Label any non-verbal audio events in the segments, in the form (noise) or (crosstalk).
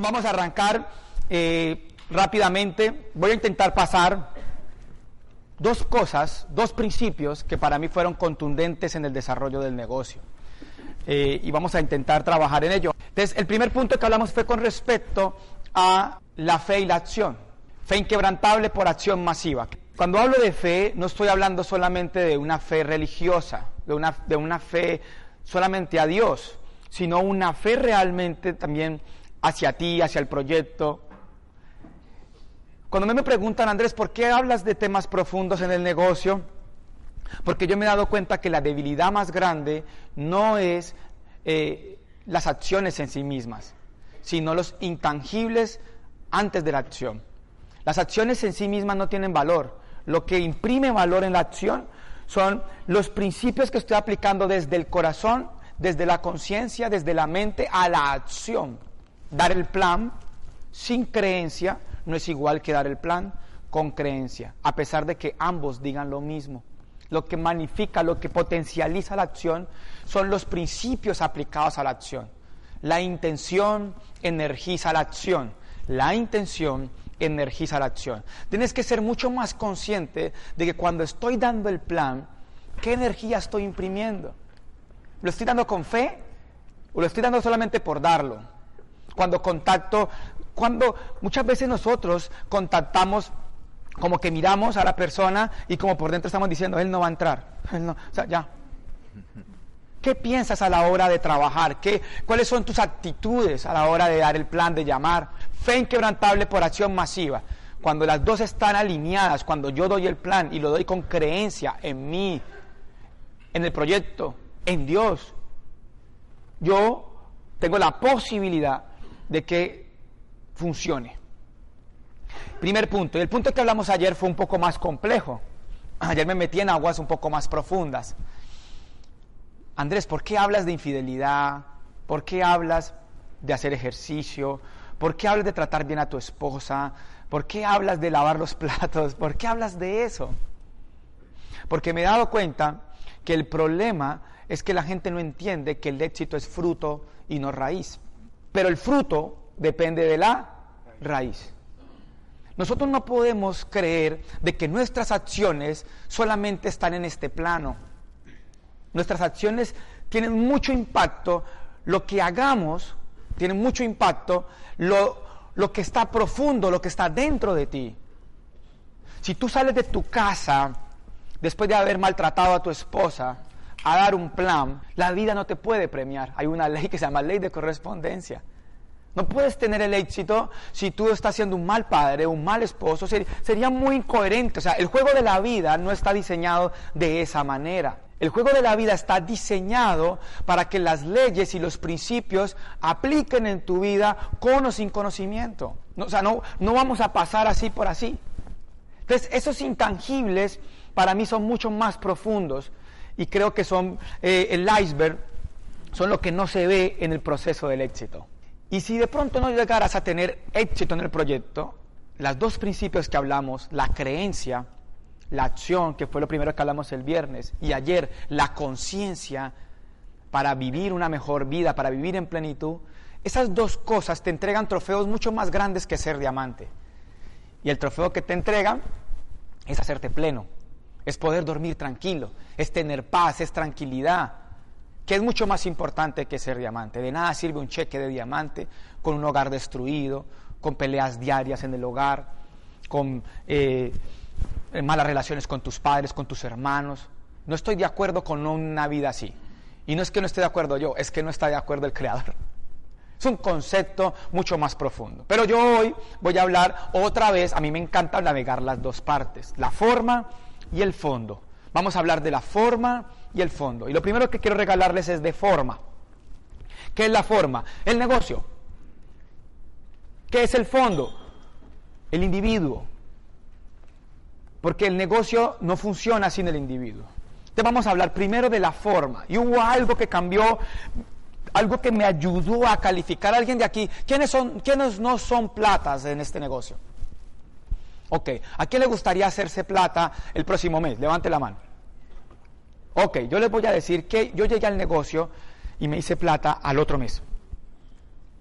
vamos a arrancar eh, rápidamente. Voy a intentar pasar dos cosas, dos principios que para mí fueron contundentes en el desarrollo del negocio. Eh, y vamos a intentar trabajar en ello. Entonces, el primer punto que hablamos fue con respecto a la fe y la acción. Fe inquebrantable por acción masiva. Cuando hablo de fe, no estoy hablando solamente de una fe religiosa, de una, de una fe solamente a Dios, sino una fe realmente también hacia ti, hacia el proyecto. Cuando me preguntan, Andrés, ¿por qué hablas de temas profundos en el negocio? Porque yo me he dado cuenta que la debilidad más grande no es eh, las acciones en sí mismas, sino los intangibles antes de la acción. Las acciones en sí mismas no tienen valor. Lo que imprime valor en la acción son los principios que estoy aplicando desde el corazón, desde la conciencia, desde la mente a la acción. Dar el plan sin creencia no es igual que dar el plan con creencia, a pesar de que ambos digan lo mismo. Lo que magnifica, lo que potencializa la acción son los principios aplicados a la acción. La intención energiza la acción. La intención energiza la acción. Tienes que ser mucho más consciente de que cuando estoy dando el plan, ¿qué energía estoy imprimiendo? ¿Lo estoy dando con fe o lo estoy dando solamente por darlo? Cuando contacto, cuando muchas veces nosotros contactamos como que miramos a la persona y como por dentro estamos diciendo, él no va a entrar. o sea, ya. ¿Qué piensas a la hora de trabajar? ¿Qué, ¿Cuáles son tus actitudes a la hora de dar el plan, de llamar? Fe inquebrantable por acción masiva. Cuando las dos están alineadas, cuando yo doy el plan y lo doy con creencia en mí, en el proyecto, en Dios, yo tengo la posibilidad de que funcione. Primer punto. Y el punto que hablamos ayer fue un poco más complejo. (clears throat) Ayer me metí en aguas un poco más profundas. Andrés, ¿por qué hablas de infidelidad? ¿Por qué hablas de hacer ejercicio? ¿Por qué hablas de tratar bien a tu esposa? ¿Por qué hablas de lavar los (laughs) platos? ¿Por qué hablas de eso? Porque me he dado cuenta que el problema es que la gente no entiende que el éxito es fruto y no raíz. Pero el fruto depende de la raíz. Nosotros no podemos creer de que nuestras acciones solamente están en este plano. Nuestras acciones tienen mucho impacto, lo que hagamos tiene mucho impacto, lo, lo que está profundo, lo que está dentro de ti. Si tú sales de tu casa después de haber maltratado a tu esposa a dar un plan, la vida no te puede premiar. Hay una ley que se llama ley de correspondencia. No puedes tener el éxito si tú estás siendo un mal padre, un mal esposo. Sería muy incoherente. O sea, el juego de la vida no está diseñado de esa manera. El juego de la vida está diseñado para que las leyes y los principios apliquen en tu vida con o sin conocimiento. o sea, no, no vamos a pasar así por así. Entonces, esos intangibles para mí son mucho más profundos y creo que son eh, el iceberg, son lo que no se ve en el proceso del éxito. Y si de pronto no llegaras a tener éxito en el proyecto, los dos principios que hablamos, la creencia, la acción, que fue lo primero que hablamos el viernes, y ayer, la conciencia para vivir una mejor vida, para vivir en plenitud, esas dos cosas te entregan trofeos mucho más grandes que ser diamante. Y el trofeo que te entregan es hacerte pleno, es poder dormir tranquilo, es tener paz, es tranquilidad, que es mucho más importante que ser diamante. De nada sirve un cheque de diamante con un hogar destruido, con peleas diarias en el hogar, con eh, malas relaciones con tus padres, con tus hermanos. No estoy de acuerdo con una vida así. Y no es que no esté de acuerdo yo, es que no está de acuerdo el Creador. Es un concepto mucho más profundo. Pero yo hoy voy a hablar otra vez, a mí me encanta navegar las dos partes, la forma y el fondo. Vamos a hablar de la forma y el fondo. Y lo primero que quiero regalarles es de forma. ¿Qué es la forma? El negocio. ¿Qué es el fondo? El individuo. Porque el negocio no funciona sin el individuo. Entonces vamos a hablar primero de la forma. Y hubo algo que cambió, algo que me ayudó a calificar a alguien de aquí. ¿Quiénes, son, quiénes no son platas en este negocio? Ok, ¿a quién le gustaría hacerse plata el próximo mes? Levante la mano. Ok, yo les voy a decir que yo llegué al negocio y me hice plata al otro mes.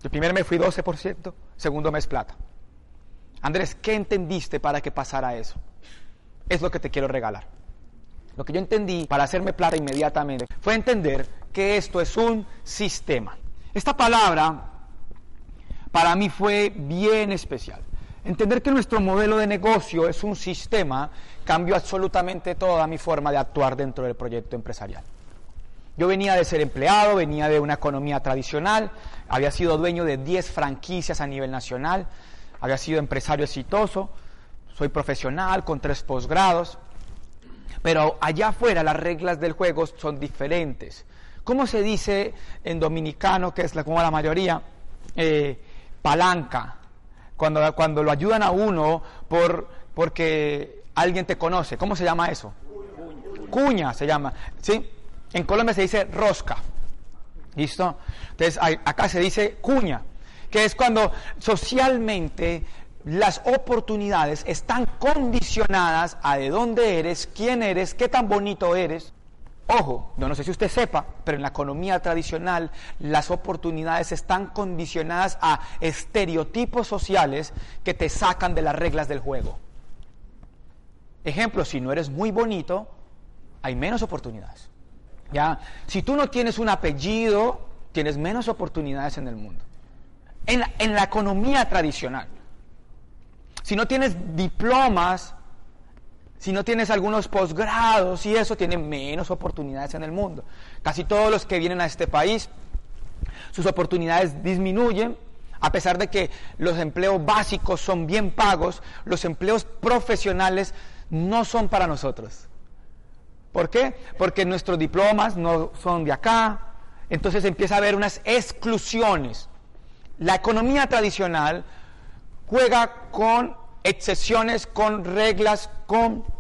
El primer mes fui 12%, segundo mes plata. Andrés, ¿qué entendiste para que pasara eso? Es lo que te quiero regalar. Lo que yo entendí para hacerme plata inmediatamente fue entender que esto es un sistema. Esta palabra para mí fue bien especial. Entender que nuestro modelo de negocio es un sistema cambió absolutamente toda mi forma de actuar dentro del proyecto empresarial. Yo venía de ser empleado, venía de una economía tradicional, había sido dueño de 10 franquicias a nivel nacional, había sido empresario exitoso, soy profesional con tres posgrados, pero allá afuera las reglas del juego son diferentes. ¿Cómo se dice en dominicano, que es la, como la mayoría, eh, palanca? Cuando, cuando lo ayudan a uno por, porque alguien te conoce. ¿Cómo se llama eso? Cuña se llama. ¿Sí? En Colombia se dice rosca. ¿Listo? Entonces acá se dice cuña, que es cuando socialmente las oportunidades están condicionadas a de dónde eres, quién eres, qué tan bonito eres. Ojo, no sé si usted sepa, pero en la economía tradicional las oportunidades están condicionadas a estereotipos sociales que te sacan de las reglas del juego. Ejemplo, si no eres muy bonito, hay menos oportunidades. ¿Ya? Si tú no tienes un apellido, tienes menos oportunidades en el mundo. En en la economía tradicional. Si no tienes diplomas, si no tienes algunos posgrados y eso, tienes menos oportunidades en el mundo. Casi todos los que vienen a este país, sus oportunidades disminuyen, a pesar de que los empleos básicos son bien pagos, los empleos profesionales no son para nosotros. ¿Por qué? Porque nuestros diplomas no son de acá, entonces empieza a haber unas exclusiones. La economía tradicional juega con excepciones, con reglas, con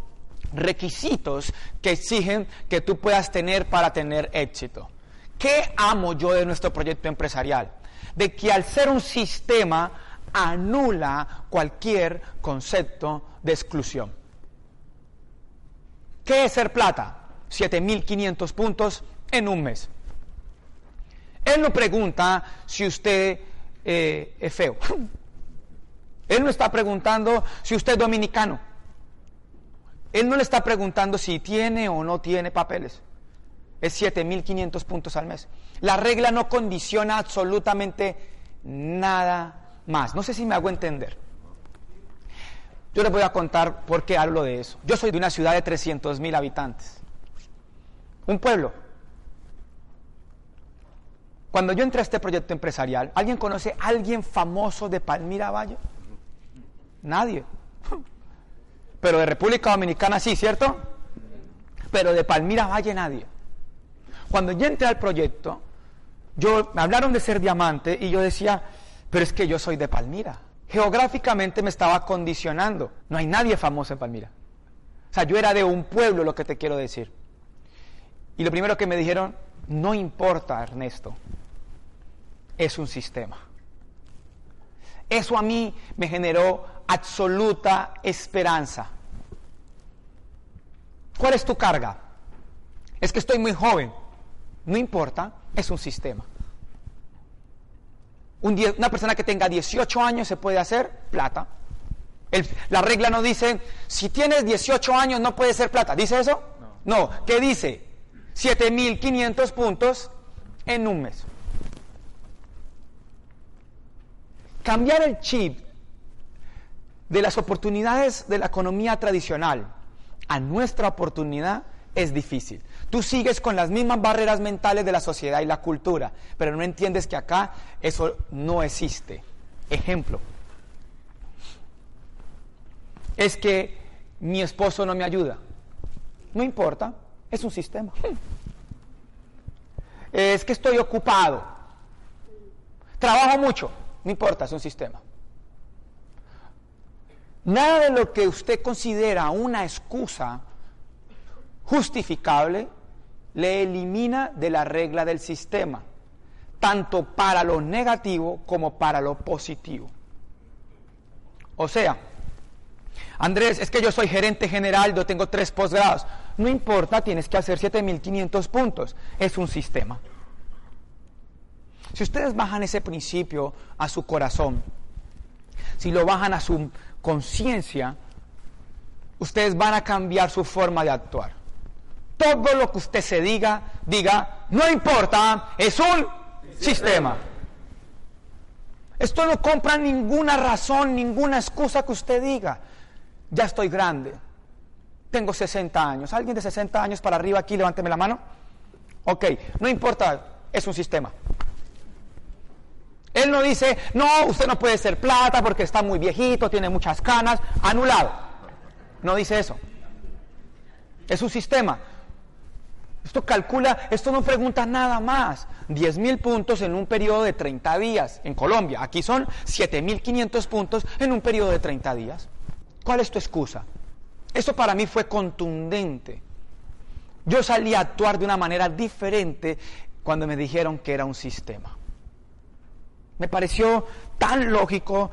requisitos que exigen que tú puedas tener para tener éxito. ¿Qué amo yo de nuestro proyecto empresarial? De que al ser un sistema anula cualquier concepto de exclusión. ¿Qué es ser plata? 7.500 puntos en un mes. Él no pregunta si usted eh, es feo. (laughs) Él no está preguntando si usted es dominicano. Él no le está preguntando si tiene o no tiene papeles. Es 7.500 puntos al mes. La regla no condiciona absolutamente nada más. No sé si me hago entender. Yo les voy a contar por qué hablo de eso. Yo soy de una ciudad de 300.000 habitantes. Un pueblo. Cuando yo entré a este proyecto empresarial, ¿alguien conoce a alguien famoso de Palmira Valle? Nadie. Pero de República Dominicana sí, ¿cierto? Pero de Palmira Valle nadie. Cuando yo entré al proyecto, yo me hablaron de ser diamante y yo decía, pero es que yo soy de Palmira. Geográficamente me estaba condicionando. No hay nadie famoso en Palmira. O sea, yo era de un pueblo, lo que te quiero decir. Y lo primero que me dijeron, no importa, Ernesto, es un sistema. Eso a mí me generó absoluta esperanza. ¿Cuál es tu carga? Es que estoy muy joven. No importa, es un sistema. una persona que tenga 18 años se puede hacer plata. la regla no dice, si tienes 18 años no puedes ser plata. ¿Dice eso? No. no. ¿Qué dice? 7.500 puntos en un mes. Cambiar el chip de las oportunidades de la economía tradicional a nuestra oportunidad es difícil. Tú sigues con las mismas barreras mentales de la sociedad y la cultura, pero no entiendes que acá eso no existe. Ejemplo, es que mi esposo no me ayuda. No importa, es un sistema. Es que estoy ocupado. Trabajo mucho. No importa, es un sistema. Nada de lo que usted considera una excusa justificable le elimina de la regla del sistema, tanto para lo negativo como para lo positivo. O sea, Andrés, es que yo soy gerente general, yo tengo tres posgrados. No importa, tienes que hacer 7.500 puntos. Es un sistema. Si ustedes bajan ese principio a su corazón, si lo bajan a su conciencia, ustedes van a cambiar su forma de actuar. Todo lo que usted se diga, diga, no importa, es un sistema. Esto no compra ninguna razón, ninguna excusa que usted diga. Ya estoy grande. Tengo 60 años. ¿Alguien de 60 años para arriba aquí? Levánteme la mano. Ok, no importa, es un sistema. Él no dice, no, usted no puede ser plata porque está muy viejito, tiene muchas canas, anulado. No dice eso. Es un sistema. Esto calcula, esto no pregunta nada más. 10 mil puntos en un periodo de 30 días en Colombia. Aquí son 7.500 puntos en un periodo de 30 días. ¿Cuál es tu excusa? Eso para mí fue contundente. Yo salí a actuar de una manera diferente cuando me dijeron que era un sistema. Me pareció tan lógico,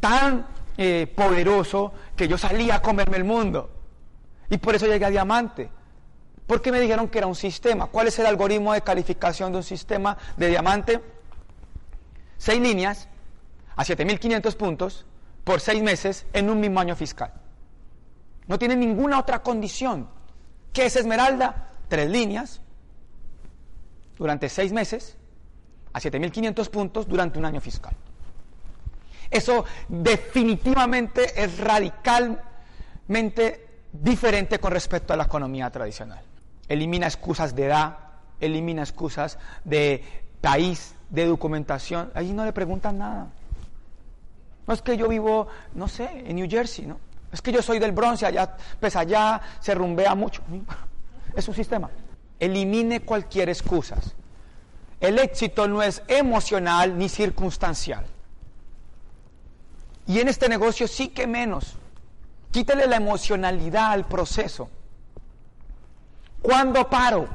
tan eh, poderoso, que yo salí a comerme el mundo. Y por eso llegué a diamante. Porque me dijeron que era un sistema. ¿Cuál es el algoritmo de calificación de un sistema de diamante? Seis líneas a 7.500 puntos por seis meses en un mismo año fiscal. No tiene ninguna otra condición. ¿Qué es esmeralda? Tres líneas durante seis meses a 7.500 puntos durante un año fiscal. Eso definitivamente es radicalmente diferente con respecto a la economía tradicional elimina excusas de edad, elimina excusas de país, de documentación. Ahí no le preguntan nada. No es que yo vivo, no sé, en New Jersey, ¿no? Es que yo soy del Bronx, allá, pues allá se rumbea mucho. (laughs) Es un sistema. Elimine cualquier excusa. El éxito no es emocional ni circunstancial. Y en este negocio sí que menos. Quítele la emocionalidad al proceso. ¿Cuándo paro?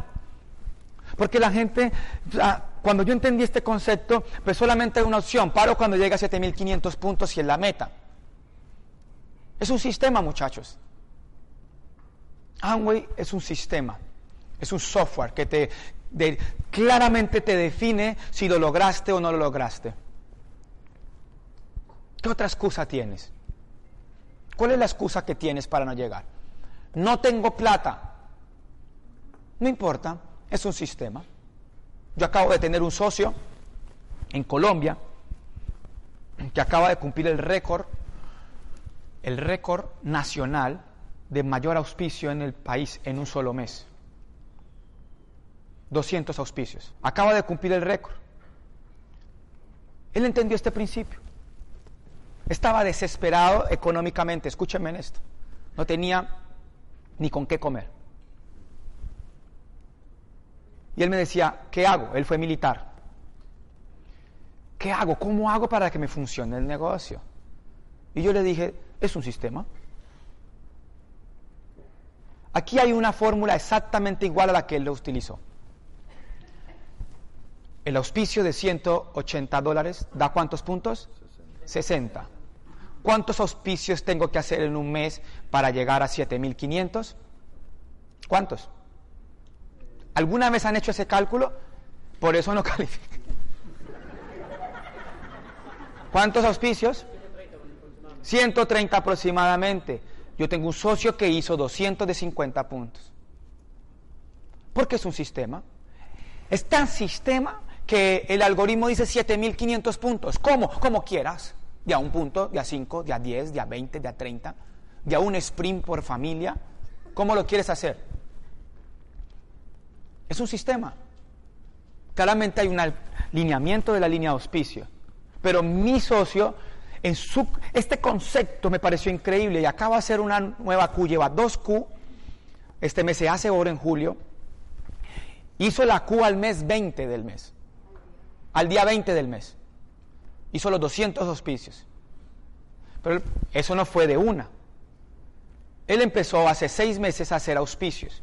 Porque la gente, cuando yo entendí este concepto, pues solamente hay una opción, paro cuando llega a 7500 puntos y es la meta. Es un sistema, muchachos. Amway es un sistema, es un software que te claramente te define si lo lograste o no lo lograste. ¿Qué otra excusa tienes? ¿Cuál es la excusa que tienes para no llegar? No tengo plata. No importa, es un sistema. Yo acabo de tener un socio en Colombia que acaba de cumplir el récord, el récord nacional de mayor auspicio en el país en un solo mes. 200 auspicios. Acaba de cumplir el récord. Él entendió este principio. Estaba desesperado económicamente, escúchenme en esto. No tenía ni con qué comer. Y él me decía, ¿qué hago? Él fue militar. ¿Qué hago? ¿Cómo hago para que me funcione el negocio? Y yo le dije, es un sistema. Aquí hay una fórmula exactamente igual a la que él lo utilizó. El auspicio de 180 dólares da cuántos puntos? 60. ¿Cuántos auspicios tengo que hacer en un mes para llegar a 7500? ¿Cuántos? ¿Alguna vez han hecho ese cálculo? Por eso no (laughs) califican. ¿Cuántos auspicios? 130 aproximadamente. Yo tengo un socio que hizo 250 puntos. Porque es un sistema. Es tan sistema que el algoritmo dice 7500 puntos. ¿Cómo? Como quieras. De a un punto, de a 5, de a 10, de a 20, de a 30, de a un sprint por familia. ¿Cómo lo quieres hacer? Es un sistema. Claramente hay un alineamiento de la línea de auspicio. Pero mi socio, en su, este concepto me pareció increíble y acaba de hacer una nueva Q, lleva dos Q. Este mes se hace ahora en julio. Hizo la Q al mes 20 del mes. Al día 20 del mes. Hizo los 200 auspicios. Pero eso no fue de una. Él empezó hace seis meses a hacer auspicios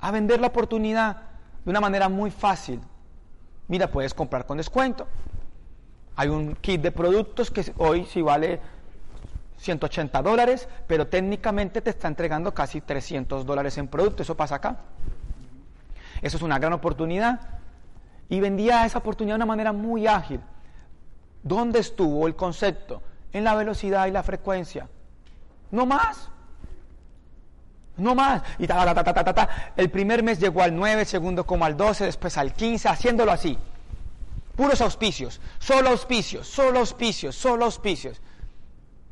a vender la oportunidad de una manera muy fácil. Mira, puedes comprar con descuento. Hay un kit de productos que hoy sí vale 180 dólares, pero técnicamente te está entregando casi 300 dólares en producto. Eso pasa acá. Eso es una gran oportunidad. Y vendía esa oportunidad de una manera muy ágil. ¿Dónde estuvo el concepto? En la velocidad y la frecuencia. No más. No más. Y ta, ta, ta, ta, El primer mes llegó al 9, el segundo como al 12, después al 15, haciéndolo así. Puros auspicios, solo auspicios, solo auspicios, solo auspicios.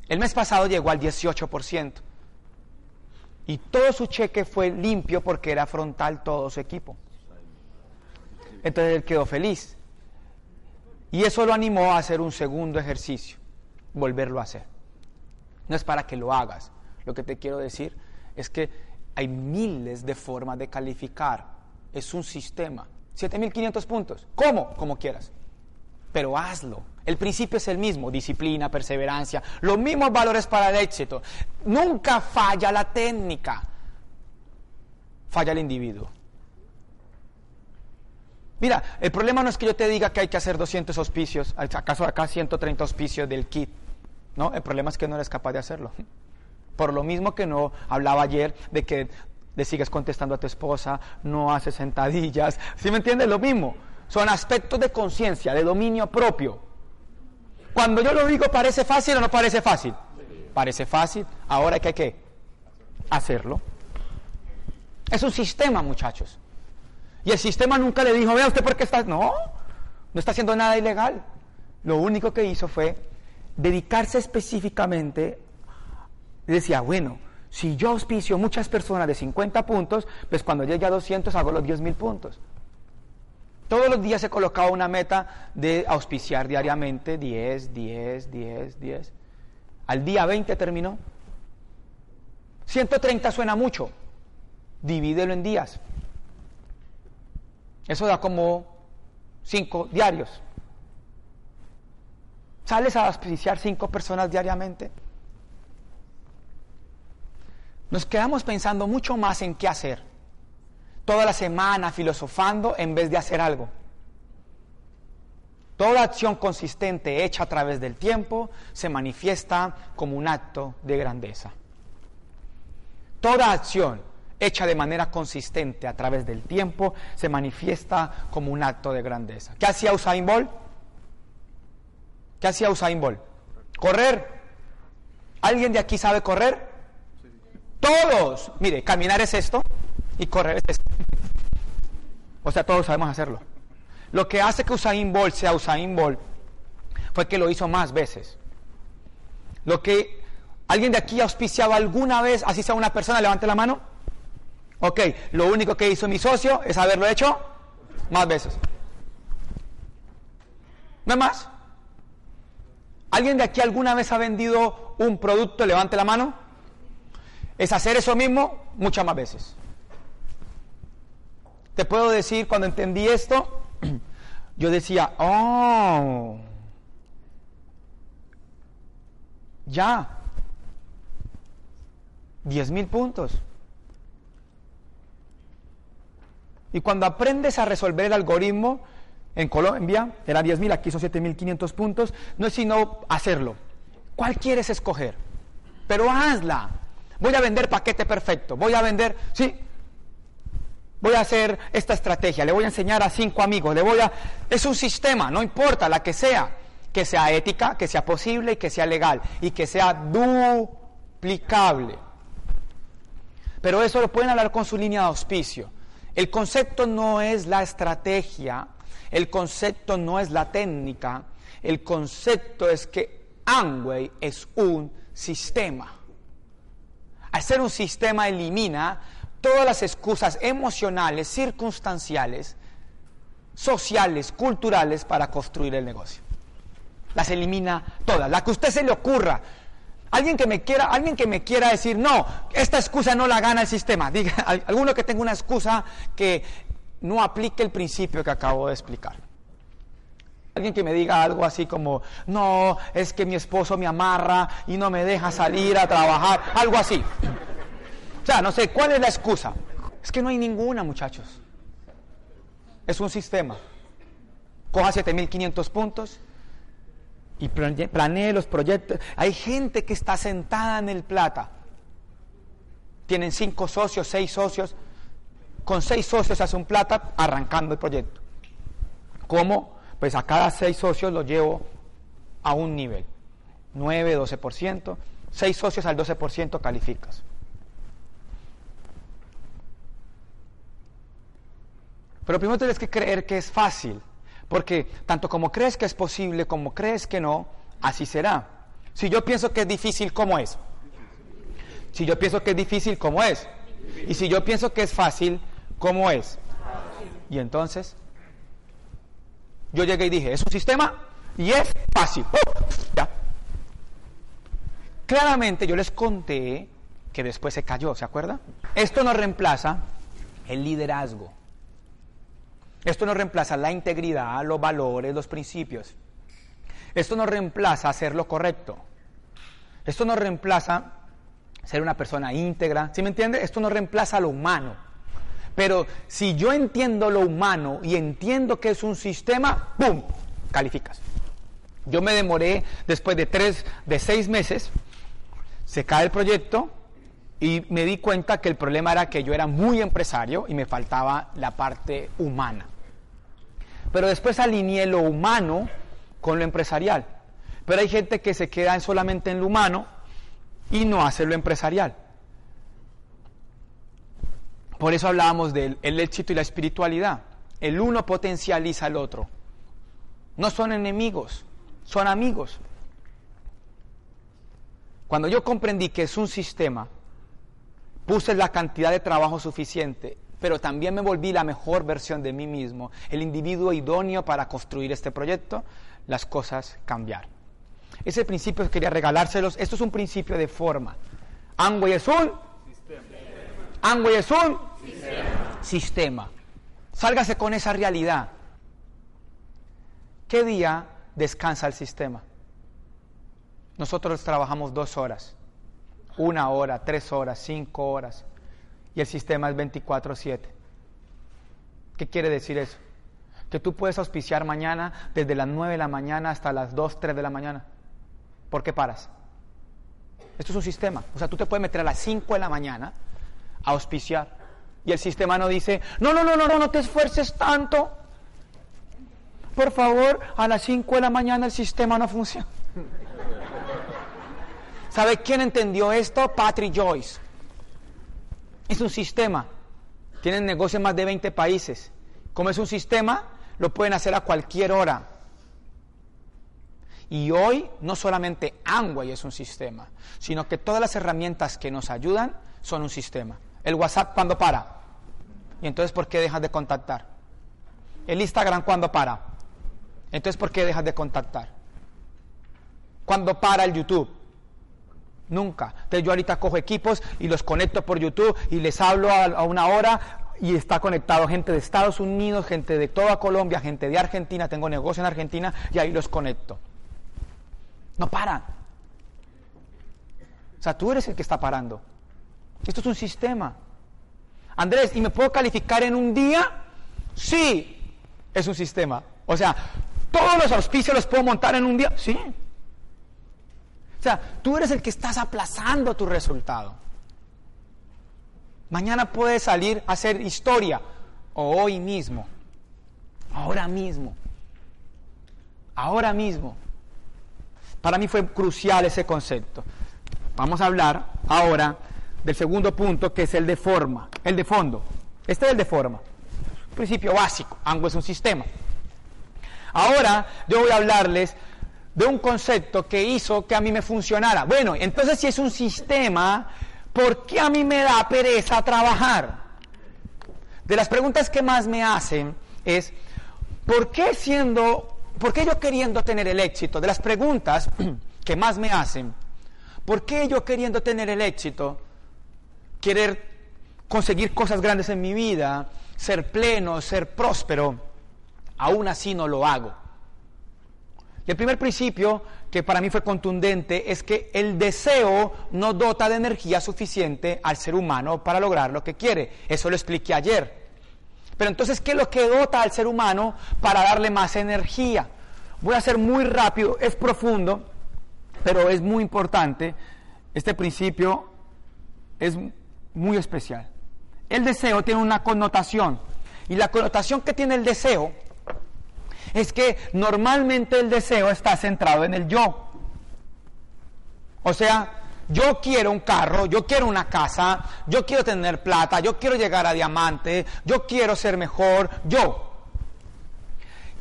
El mes pasado llegó al 18%. Y todo su cheque fue limpio porque era frontal todo su equipo. Entonces él quedó feliz. Y eso lo animó a hacer un segundo ejercicio, volverlo a hacer. No es para que lo hagas. Lo que te quiero decir es que hay miles de formas de calificar. Es un sistema. 7.500 puntos. ¿Cómo? Como quieras. Pero hazlo. El principio es el mismo, disciplina, perseverancia, los mismos valores para el éxito. Nunca falla la técnica, falla el individuo. Mira, el problema no es que yo te diga que hay que hacer 200 auspicios, acaso acá 130 auspicios del kit. No, el problema es que no eres capaz de hacerlo. Por lo mismo que no hablaba ayer de que le sigues contestando a tu esposa, no haces sentadillas. ¿Sí me entiendes? Lo mismo. Son aspectos de conciencia, de dominio propio. Cuando yo lo digo, ¿parece fácil o no parece fácil? Parece fácil. Ahora que hay que hacerlo. Es un sistema, muchachos. Y el sistema nunca le dijo, vea usted por qué está... No, no está haciendo nada ilegal. Lo único que hizo fue dedicarse específicamente. Decía, bueno, si yo auspicio muchas personas de 50 puntos, pues cuando llegue a 200 hago los 10 mil puntos. Todos los días se colocaba una meta de auspiciar diariamente 10, 10, 10, 10. Al día 20 terminó. 130 suena mucho. Divídelo en días. Eso da como cinco diarios. ¿Sales a auspiciar cinco personas diariamente? Nos quedamos pensando mucho más en qué hacer. Toda la semana filosofando en vez de hacer algo. Toda acción consistente hecha a través del tiempo se manifiesta como un acto de grandeza. Toda acción hecha de manera consistente a través del tiempo, se manifiesta como un acto de grandeza. ¿Qué hacía Usain Bolt? ¿Qué hacía Usain Bolt? Correr. ¿Alguien de aquí sabe correr? Todos. Mire, caminar es esto y correr es esto. O sea, todos sabemos hacerlo. Lo que hace que Usain Bolt sea Usain Bolt fue que lo hizo más veces. Lo que alguien de aquí auspiciaba alguna vez, así sea una persona, levante la mano. Ok, lo único que hizo mi socio es haberlo hecho más veces. No más. ¿Alguien de aquí alguna vez ha vendido un producto? Levante la mano. Es hacer eso mismo muchas más veces. Te puedo decir, cuando entendí esto, (clears throat) yo decía, oh, ya, 10 mil puntos. Y cuando aprendes a resolver el algoritmo, en Colombia era 10.000, aquí son 7.500 puntos, no es sino hacerlo. ¿Cuál quieres escoger? Pero hazla. Voy a vender paquete perfecto, voy a vender, sí, voy a hacer esta estrategia, le voy a enseñar a cinco amigos, le voy a... Es un sistema, no importa la que sea, que sea ética, que sea posible y que sea legal y que sea duplicable. Pero eso lo pueden hablar con su línea de auspicio. El concepto no es la estrategia, el concepto no es la técnica, el concepto es que Amway es un sistema. Al ser un sistema elimina todas las excusas emocionales, circunstanciales, sociales, culturales para construir el negocio. Las elimina todas. La que a usted se le ocurra, Alguien que me quiera, alguien que me quiera decir, no, esta excusa no la gana el sistema. (laughs) Diga, alguno que tenga una excusa que no aplique el principio que acabo de explicar. Alguien que me diga algo así como, no, es que mi esposo me amarra y no me deja salir a trabajar, algo así. O sea, no sé, ¿cuál es la excusa? Es que no hay ninguna, muchachos. Es un sistema. Coja 7500 puntos, y planee los proyectos. Hay gente que está sentada en el plata. Tienen cinco socios, seis socios. Con seis socios hace un plata arrancando el proyecto. ¿Cómo? Pues a cada seis socios los llevo a un nivel. 9, 12%, 6 socios al 12% calificas. Pero primero tienes que creer que es fácil, porque tanto como crees que es posible como crees que no, así será. Si yo pienso que es difícil, ¿cómo es? Si yo pienso que es difícil, ¿cómo es? Y si yo pienso que es fácil, ¿cómo es? Y entonces, yo llegué y dije, es un sistema y es fácil. Ya. Claramente yo les conté que después se cayó, ¿se acuerda? Esto no reemplaza el liderazgo. Esto no reemplaza la integridad, los valores, los principios. Esto no reemplaza hacer lo correcto. Esto no reemplaza ser una persona íntegra. ¿Sí me entiende? Esto no reemplaza lo humano. Pero si yo entiendo lo humano y entiendo que es un sistema, ¡pum! Calificas. Yo me demoré después de tres, de seis meses, se cae el proyecto y me di cuenta que el problema era que yo era muy empresario y me faltaba la parte humana. Pero después alineé lo humano con lo empresarial. Pero hay gente que se queda solamente en lo humano y no hace lo empresarial. Por eso hablábamos del éxito y la espiritualidad. El uno potencializa al otro. No son enemigos, son amigos. Cuando yo comprendí que es un sistema, puse la cantidad de trabajo suficiente pero también me volví la mejor versión de mí mismo, el individuo idóneo para construir este proyecto, las cosas cambiaron. Ese principio quería regalárselos. Esto es un principio de forma. Angway es un sistema. es un sistema. Sálgase con esa realidad. ¿Qué día descansa el sistema? Nosotros trabajamos dos horas, una hora, tres horas, cinco horas y el sistema es 24/7. ¿Qué quiere decir eso? Que tú puedes auspiciar mañana desde las 9 de la mañana hasta las 2, 3 de la mañana. ¿Por qué paras? Esto es un sistema. O sea, tú te puedes meter a las 5 de la mañana a auspiciar. Y el sistema no dice, no, no, no, no, no, no te esfuerces tanto. Por favor, a las 5 de la mañana el sistema no funciona. (laughs) ¿Sabe quién entendió esto? Patrick Joyce. Es un sistema. Tienen negocio en más de 20 países. Como es un sistema, lo pueden hacer a cualquier hora. Y hoy no solamente Amway es un sistema, sino que todas las herramientas que nos ayudan son un sistema. El WhatsApp cuando para. Y entonces ¿por qué dejas de contactar? El Instagram cuando para. Entonces ¿por qué dejas de contactar? Cuando para el YouTube. Nunca. Entonces yo ahorita cojo equipos y los conecto por YouTube y les hablo a, una hora y está conectado gente de Estados Unidos, gente de toda Colombia, gente de Argentina, tengo negocio en Argentina y ahí los conecto. No paran. O sea, tú eres el que está parando. Esto es un sistema. Andrés, ¿y me puedo calificar en un día? Sí, es un sistema. O sea, todos los auspicios los puedo montar en un día. Sí, tú eres el que estás aplazando tu resultado. Mañana puedes salir a hacer historia, o hoy mismo, ahora mismo, ahora mismo. Para mí fue crucial ese concepto. Vamos a hablar ahora del segundo punto, que es el de forma, el de fondo. Este es el de forma. Principio básico, ANGO es un sistema. Ahora yo voy a hablarles de un concepto que hizo que a mí me funcionara. Bueno, entonces si es un sistema, ¿por qué a mí me da pereza trabajar? De las preguntas que más me hacen es, ¿por qué siendo, por qué yo queriendo tener el éxito? De las preguntas (clears throat) que más me hacen, ¿por qué yo queriendo tener el éxito, querer conseguir cosas grandes en mi vida, ser pleno, ser próspero, aún así no lo hago? El primer principio que para mí fue contundente es que el deseo no dota de energía suficiente al ser humano para lograr lo que quiere. Eso lo expliqué ayer. Pero entonces, ¿qué es lo que dota al ser humano para darle más energía? Voy a ser muy rápido, es profundo, pero es muy importante. Este principio es muy especial. El deseo tiene una connotación. Y la connotación que tiene el deseo es que normalmente el deseo está centrado en el yo. O sea, yo quiero un carro, yo quiero una casa, yo quiero tener plata, yo quiero llegar a diamante, yo quiero ser mejor, yo.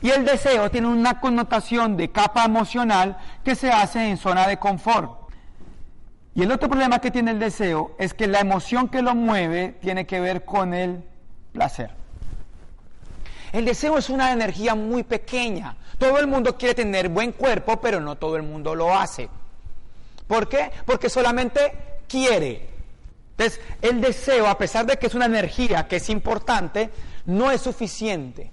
Y el deseo tiene una connotación de capa emocional que se hace en zona de confort. Y el otro problema que tiene el deseo es que la emoción que lo mueve tiene que ver con el placer. El deseo es una energía muy pequeña. Todo el mundo quiere tener buen cuerpo, pero no todo el mundo lo hace. ¿Por qué? Porque solamente quiere. Entonces, el deseo, a pesar de que es una energía que es importante, no es suficiente.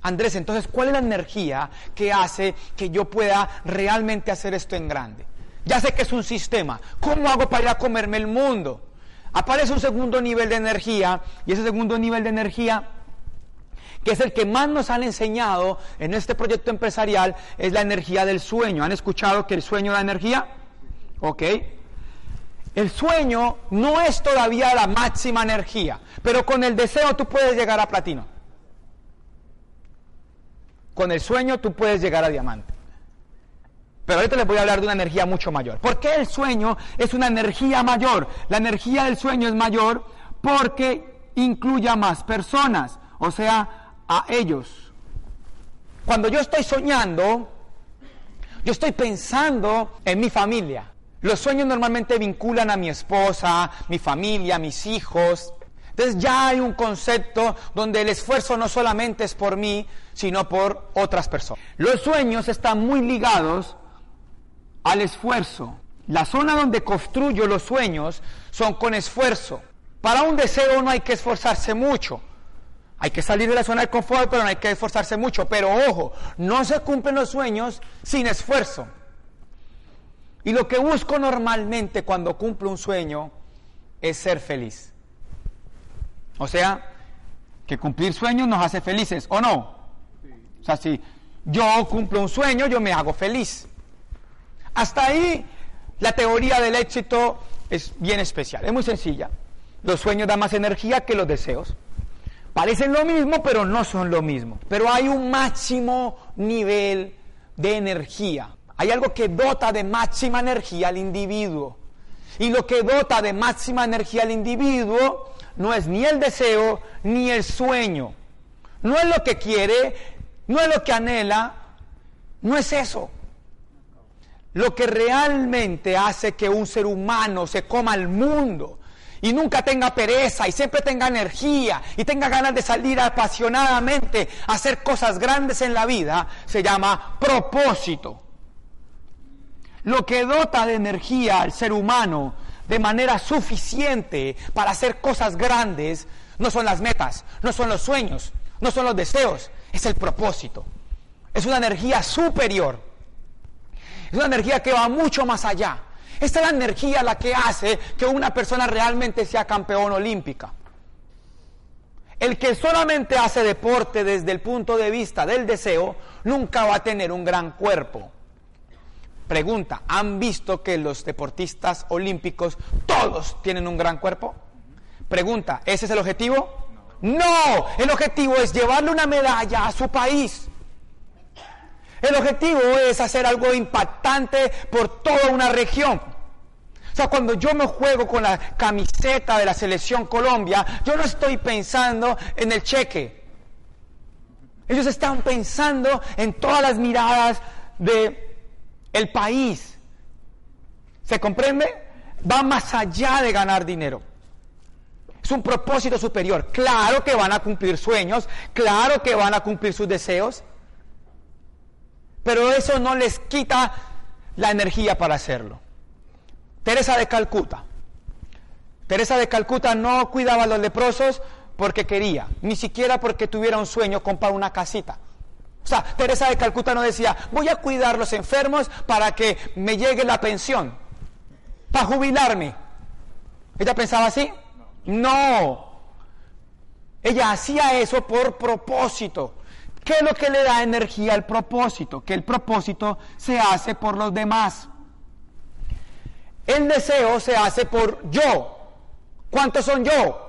Andrés, entonces, ¿cuál es la energía que hace que yo pueda realmente hacer esto en grande? Ya sé que es un sistema. ¿Cómo hago para ir a comerme el mundo? Aparece un segundo nivel de energía y ese segundo nivel de energía que es el que más nos han enseñado en este proyecto empresarial, es la energía del sueño. ¿Han escuchado que el sueño da energía? Ok. El sueño no es todavía la máxima energía, pero con el deseo tú puedes llegar a platino. Con el sueño tú puedes llegar a diamante. Pero ahorita les voy a hablar de una energía mucho mayor. ¿Por qué el sueño es una energía mayor? La energía del sueño es mayor porque incluye a más personas, o sea, a ellos. Cuando yo estoy soñando, yo estoy pensando en mi familia. Los sueños normalmente vinculan a mi esposa, mi familia, mis hijos. Entonces ya hay un concepto donde el esfuerzo no solamente es por mí, sino por otras personas. Los sueños están muy ligados al esfuerzo. La zona donde construyo los sueños son con esfuerzo. Para un deseo no hay que esforzarse mucho. Hay que salir de la zona de confort, pero no hay que esforzarse mucho. Pero ojo, no se cumplen los sueños sin esfuerzo. Y lo que busco normalmente cuando cumplo un sueño es ser feliz. O sea, que cumplir sueños nos hace felices, ¿o no? O sea, si yo cumplo un sueño, yo me hago feliz. Hasta ahí la teoría del éxito es bien especial, es muy sencilla. Los sueños dan más energía que los deseos. Parecen lo mismo, pero no son lo mismo. Pero hay un máximo nivel de energía. Hay algo que dota de máxima energía al individuo. Y lo que dota de máxima energía al individuo no es ni el deseo ni el sueño. No es lo que quiere, no es lo que anhela, no es eso. Lo que realmente hace que un ser humano se coma el mundo y nunca tenga pereza y siempre tenga energía y tenga ganas de salir apasionadamente a hacer cosas grandes en la vida, se llama propósito. Lo que dota de energía al ser humano de manera suficiente para hacer cosas grandes no son las metas, no son los sueños, no son los deseos, es el propósito. Es una energía superior es una energía que va mucho más allá. Esta es la energía la que hace que una persona realmente sea campeón olímpica. El que solamente hace deporte desde el punto de vista del deseo, nunca va a tener un gran cuerpo. Pregunta, ¿han visto que los deportistas olímpicos todos tienen un gran cuerpo? Pregunta, ¿ese es el objetivo? No, el objetivo es llevarle una medalla a su país. El objetivo es hacer algo impactante por toda una región. O sea, cuando yo me juego con la camiseta de la selección Colombia, yo no estoy pensando en el cheque. Ellos están pensando en todas las miradas de el país. ¿Se comprende? Va más allá de ganar dinero. Es un propósito superior. Claro que van a cumplir sueños, claro que van a cumplir sus deseos, pero eso no les quita la energía para hacerlo. Teresa de Calcuta. Teresa de Calcuta no cuidaba a los leprosos porque quería, ni siquiera porque tuviera un sueño comprar una casita. O sea, Teresa de Calcuta no decía, voy a cuidar a los enfermos para que me llegue la pensión, para jubilarme. ¿Ella pensaba así? No. Ella hacía eso por propósito. ¿Qué es lo que le da energía al propósito? Que el propósito se hace por los demás. El deseo se hace por yo. ¿Cuántos son yo?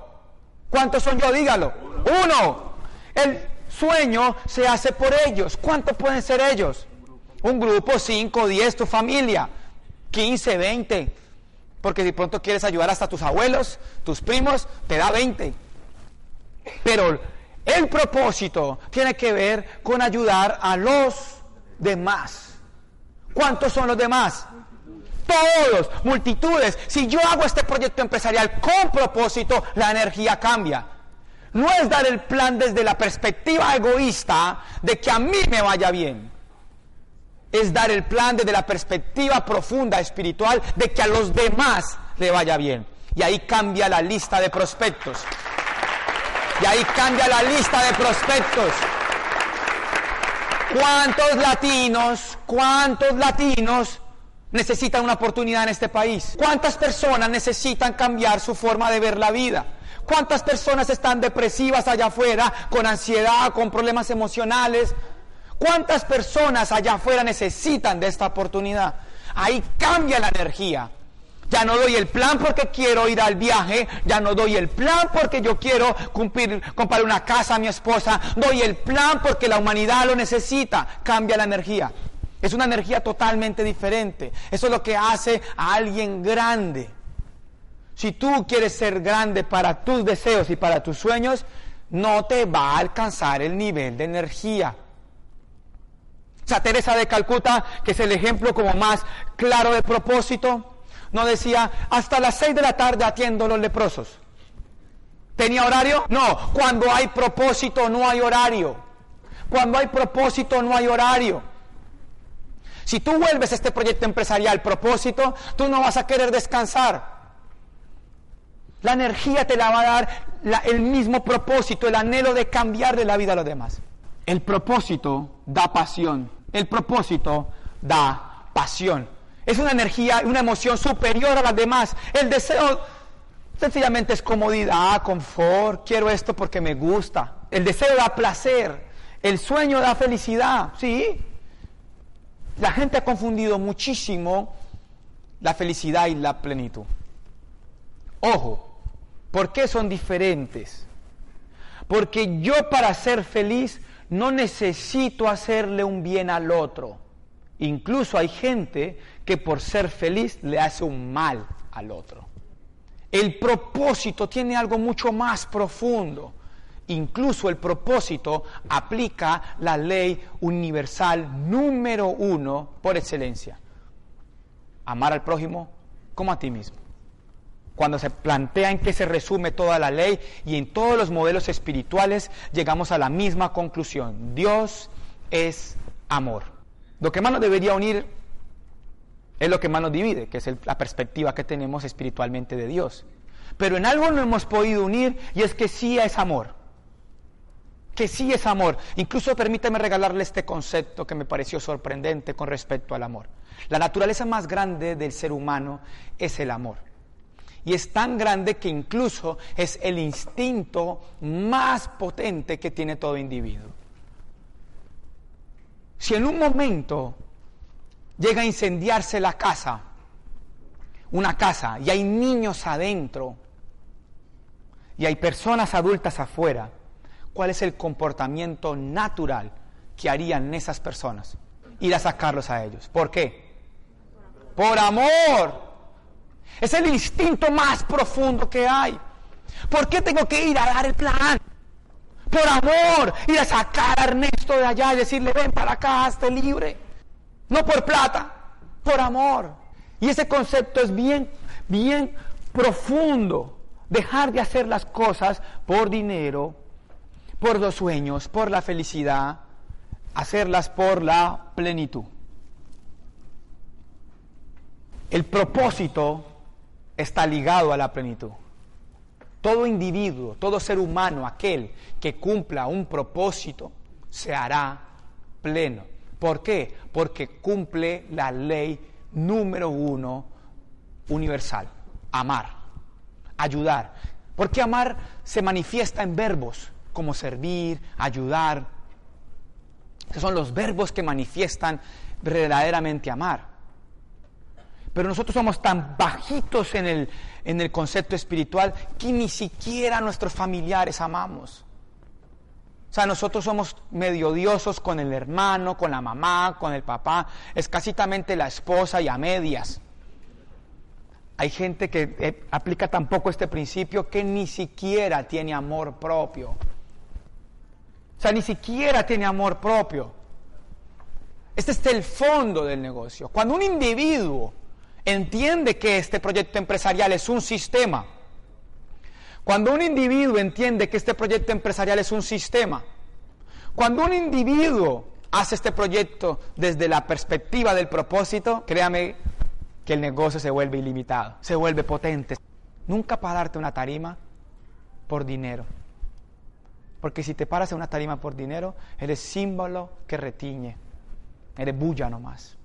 ¿Cuántos son yo? Dígalo. Uno. El sueño se hace por ellos. ¿Cuántos pueden ser ellos? Un grupo, 5, 10, tu familia, 15, 20. Porque si pronto quieres ayudar hasta tus abuelos, tus primos, te da 20. Pero el propósito tiene que ver con ayudar a los demás. ¿Cuántos son los demás? Todos, multitudes. Si yo hago este proyecto empresarial con propósito, la energía cambia. No es dar el plan desde la perspectiva egoísta de que a mí me vaya bien es dar el plan desde la perspectiva profunda espiritual de que a los demás le vaya bien. Y ahí cambia la lista de prospectos. Y ahí cambia la lista de prospectos. ¿Cuántos latinos, cuántos latinos necesitan una oportunidad en este país? ¿Cuántas personas necesitan cambiar su forma de ver la vida? ¿Cuántas personas están depresivas allá afuera, con ansiedad, con problemas emocionales? ¿Cuántas personas allá afuera necesitan de esta oportunidad? Ahí cambia la energía. Ya no doy el plan porque quiero ir al viaje, ya no doy el plan porque yo quiero cumplir, comprar una casa a mi esposa, doy el plan porque la humanidad lo necesita. Cambia la energía. Es una energía totalmente diferente. Eso es lo que hace a alguien grande. Si tú quieres ser grande para tus deseos y para tus sueños, no te va a alcanzar el nivel de energía. O Teresa de Calcuta, que es el ejemplo como más claro de propósito, no decía, hasta las seis de la tarde atiendo los leprosos. ¿Tenía horario? No, cuando hay propósito no hay horario. Cuando hay propósito no hay horario. Si tú vuelves a este proyecto empresarial propósito, tú no vas a querer descansar. La energía te la va a dar el mismo propósito, el anhelo de cambiar de la vida a los demás. El propósito da pasión. El propósito da pasión. Es una energía, una emoción superior a las demás. El deseo sencillamente es comodidad, confort. Quiero esto porque me gusta. El deseo da placer. El sueño da felicidad. Sí. La gente ha confundido muchísimo la felicidad y la plenitud. Ojo, ¿por qué son diferentes? Porque yo para ser feliz no necesito hacerle un bien al otro. Incluso hay gente que por ser feliz le hace un mal al otro. El propósito tiene algo mucho más profundo. Incluso el propósito aplica la ley universal número uno por excelencia. Amar al prójimo como a ti mismo cuando se plantea en qué se resume toda la ley y en todos los modelos espirituales llegamos a la misma conclusión. Dios es amor. Lo que más nos debería unir es lo que más nos divide, que es la perspectiva que tenemos espiritualmente de Dios. Pero en algo no hemos podido unir y es que sí es amor. Que sí es amor. Incluso permíteme regalarle este concepto que me pareció sorprendente con respecto al amor. La naturaleza más grande del ser humano es el amor y es tan grande que incluso es el instinto más potente que tiene todo individuo. Si en un momento llega a incendiarse la casa, una casa, y hay niños adentro, y hay personas adultas afuera, ¿cuál es el comportamiento natural que harían esas personas? Ir a sacarlos a ellos. ¿Por qué? Por amor. Es el instinto más profundo que hay. ¿Por qué tengo que ir a dar el plan? Por amor, ir a sacar a Ernesto de allá y decirle, ven para acá, hazte libre. No por plata, por amor. Y ese concepto es bien, bien profundo. Dejar de hacer las cosas por dinero, por los sueños, por la felicidad, hacerlas por la plenitud. El propósito está ligado a la plenitud. Todo individuo, todo ser humano, aquel que cumpla un propósito, se hará pleno. ¿Por qué? Porque cumple la ley número uno universal, amar, ayudar. Porque amar se manifiesta en verbos como servir, ayudar. Esos son los verbos que manifiestan verdaderamente amar. Pero nosotros somos tan bajitos en el, en el concepto espiritual que ni siquiera nuestros familiares amamos. O sea, nosotros somos medio diosos con el hermano, con la mamá, con el papá, escasitamente la esposa y a medias. Hay gente que eh, aplica tampoco este principio que ni siquiera tiene amor propio. Ni siquiera tiene amor propio. Este es el fondo del negocio. Cuando un individuo entiende que este proyecto empresarial es un sistema, cuando un individuo entiende que este proyecto empresarial es un sistema, cuando un individuo hace este proyecto desde la perspectiva del propósito, créame que el negocio se vuelve ilimitado, se vuelve potente. Nunca para darte una tarima por dinero. Porque si te paras en una tarima por dinero, eres símbolo que retiñe. Eres bulla nomás.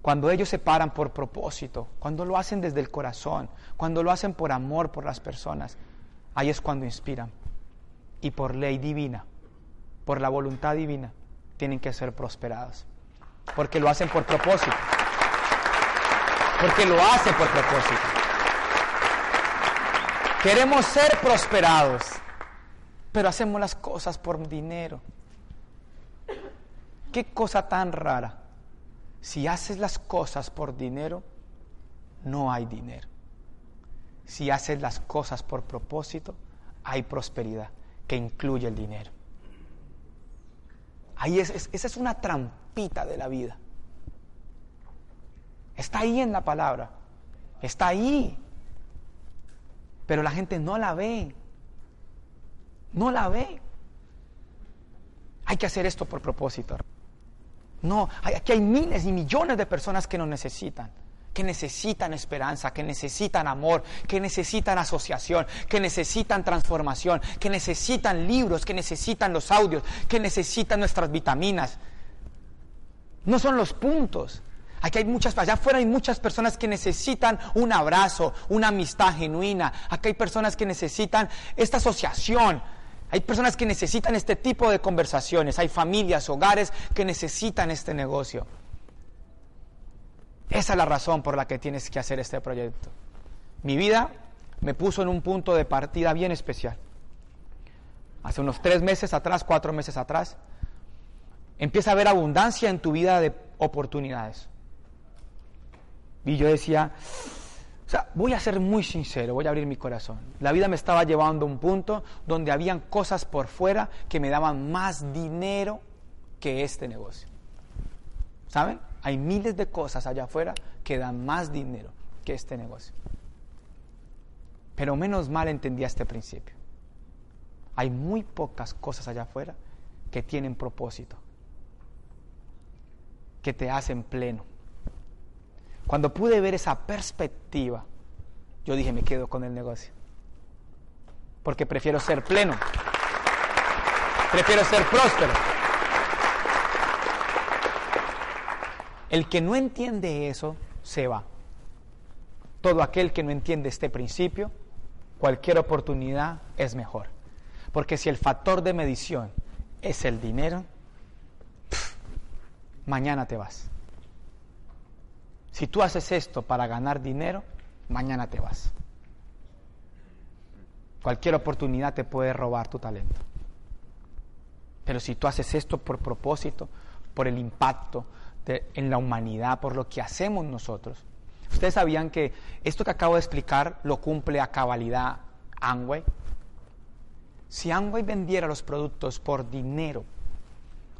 Cuando ellos se paran por propósito, cuando lo hacen desde el corazón, cuando lo hacen por amor por las personas, ahí es cuando inspiran. Y por ley divina, por la voluntad divina, tienen que ser prosperados. Porque lo hacen por propósito. Porque lo hacen por propósito. Queremos ser prosperados, pero hacemos las cosas por dinero. Qué cosa tan rara si haces las cosas por dinero, no hay dinero. Si haces las cosas por propósito, hay prosperidad que incluye el dinero. Ahí es, esa es una trampita de la vida. Está ahí en la palabra. Está ahí. Pero la gente no la ve. No la ve. Hay que hacer esto por propósito. No, aquí hay miles y millones de personas que nos necesitan, que necesitan esperanza, que necesitan amor, que necesitan asociación, que necesitan transformación, que necesitan libros, que necesitan los audios, que necesitan nuestras vitaminas. No son los puntos. Aquí hay muchas, allá afuera hay muchas personas que necesitan un abrazo, una amistad genuina. Aquí hay personas que necesitan esta asociación, hay personas que necesitan este tipo de conversaciones, hay familias, hogares que necesitan este negocio. Esa es la razón por la que tienes que hacer este proyecto. Mi vida me puso en un punto de partida bien especial. Hace unos tres meses atrás, cuatro meses atrás, empieza a haber abundancia en tu vida de oportunidades. Y yo decía, o sea, voy a ser muy sincero, voy a abrir mi corazón. La vida me estaba llevando a un punto donde habían cosas por fuera que me daban más dinero que este negocio. ¿Saben? Hay miles de cosas allá afuera que dan más dinero que este negocio. Pero menos mal entendía este principio. Hay muy pocas cosas allá afuera que tienen propósito, que te hacen pleno cuando pude ver esa perspectiva, yo dije, me quedo con el negocio. Porque prefiero ser pleno. Prefiero ser próspero. El que no entiende eso, se va. Todo aquel que no entiende este principio, cualquier oportunidad es mejor. Porque si el factor de medición es el dinero, mañana te vas. Si tú haces esto para ganar dinero, mañana te vas. Cualquier oportunidad te puede robar tu talento. Pero si tú haces esto por propósito, por el impacto en la humanidad, por lo que hacemos nosotros. Ustedes sabían que esto que acabo de explicar lo cumple a cabalidad Amway. Si Amway vendiera los productos por dinero,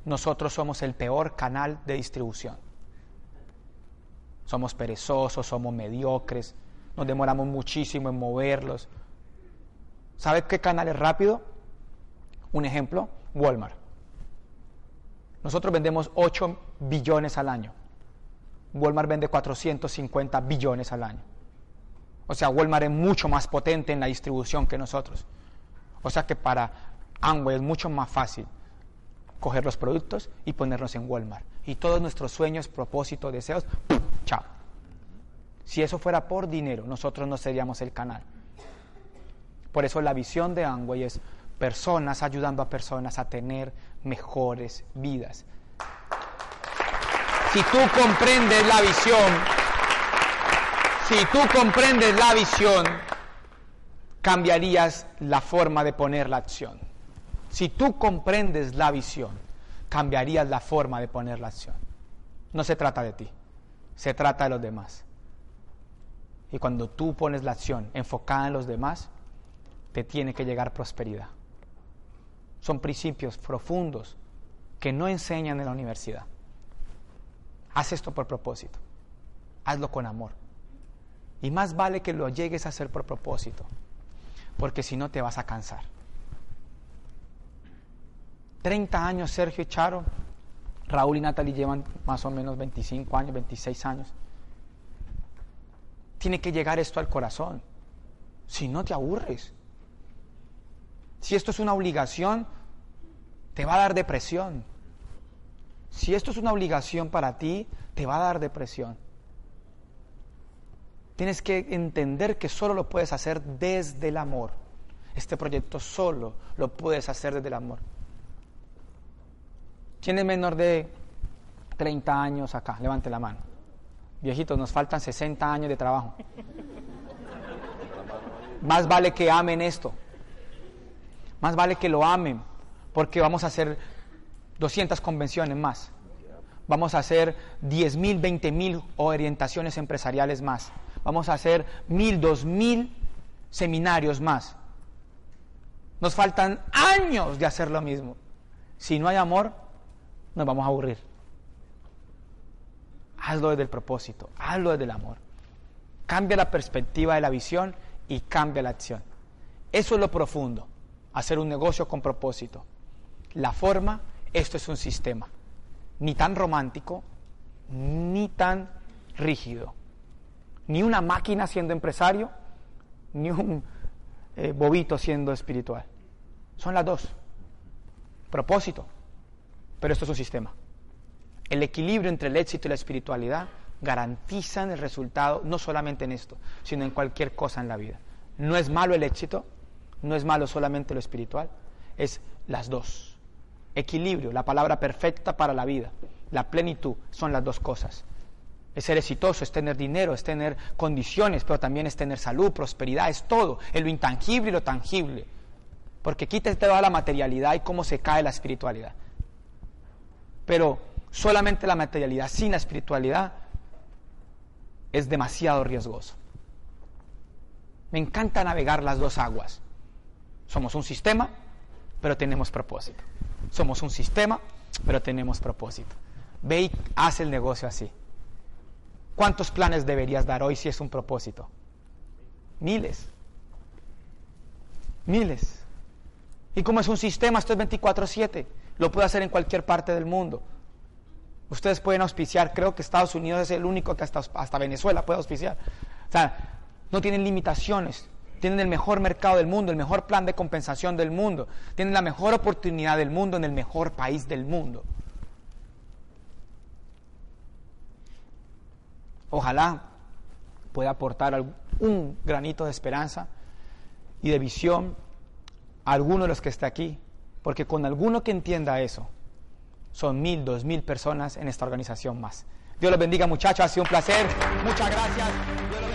nosotros somos el peor canal de distribución. Somos perezosos, somos mediocres, nos demoramos muchísimo en moverlos. ¿Sabes qué canal es rápido? Un ejemplo, Walmart. Nosotros vendemos 8 billones al año. Walmart vende 450 billones al año. O sea, Walmart es mucho más potente en la distribución que nosotros. O sea que para Amway es mucho más fácil coger los productos y ponerlos en Walmart. Y todos nuestros sueños, propósitos, deseos, Chao. Si eso fuera por dinero, nosotros no seríamos el canal. Por eso la visión de Angway es personas ayudando a personas a tener mejores vidas. Si tú comprendes la visión, si tú comprendes la visión, cambiarías la forma de poner la acción. Si tú comprendes la visión, cambiarías la forma de poner la acción. No se trata de ti, se trata de los demás. Y cuando tú pones la acción enfocada en los demás, te tiene que llegar prosperidad. Son principios profundos que no enseñan en la universidad. Haz esto por propósito. Hazlo con amor. Y más vale que lo llegues a hacer por propósito, porque si no te vas a cansar. 30 años Sergio y Charo, Raúl y Natalie llevan más o menos 25 años, 26 años. Tiene que llegar esto al corazón. Si no te aburres. Si esto es una obligación, te va a dar depresión. Si esto es una obligación para ti, te va a dar depresión. Tienes que entender que solo lo puedes hacer desde el amor. Este proyecto solo lo puedes hacer desde el amor. ¿Quién es menor de 30 años acá? Levante la mano. Viejitos, nos faltan 60 años de trabajo. Más vale que amen esto. Más vale que lo amen, porque vamos a hacer 200 convenciones más. Vamos a hacer 10 mil, 20 mil orientaciones empresariales más vamos a hacer mil, dos mil seminarios más. Nos faltan años de hacer lo mismo. Si no hay amor, nos vamos a aburrir. Hazlo desde el propósito, hazlo desde el amor. Cambia la perspectiva de la visión y cambia la acción. Eso es lo profundo, hacer un negocio con propósito. La forma, esto es un sistema, ni tan romántico, ni tan rígido ni una máquina siendo empresario, ni un eh, bobito siendo espiritual. Son las dos. Propósito. Pero esto es un sistema. El equilibrio entre el éxito y la espiritualidad garantizan el resultado no solamente en esto, sino en cualquier cosa en la vida. No es malo el éxito, no es malo solamente lo espiritual, es las dos. Equilibrio, la palabra perfecta para la vida, la plenitud, son las dos cosas. Es ser exitoso, es tener dinero, es tener condiciones, pero también es tener salud, prosperidad, es todo, es lo intangible y lo tangible. Porque quita toda la materialidad y cómo se cae la espiritualidad. Pero solamente la materialidad sin la espiritualidad es demasiado riesgoso. Me encanta navegar las dos aguas. Somos un sistema, pero tenemos propósito. Somos un sistema, pero tenemos propósito. Ve y haz el negocio así. ¿Cuántos planes deberías dar hoy si es un propósito? Miles. Miles. Y como es un sistema, esto es 24/7. Lo puede hacer en cualquier parte del mundo. Ustedes pueden auspiciar, creo que Estados Unidos es el único que hasta, Venezuela puede auspiciar. O sea, no tienen limitaciones. Tienen el mejor mercado del mundo, el mejor plan de compensación del mundo. Tienen la mejor oportunidad del mundo en el mejor país del mundo. Ojalá pueda aportar un granito de esperanza y de visión a alguno de los que está aquí, porque con alguno que entienda eso, son mil, dos mil personas en esta organización más. Dios los bendiga muchachos, ha sido un placer, muchas gracias.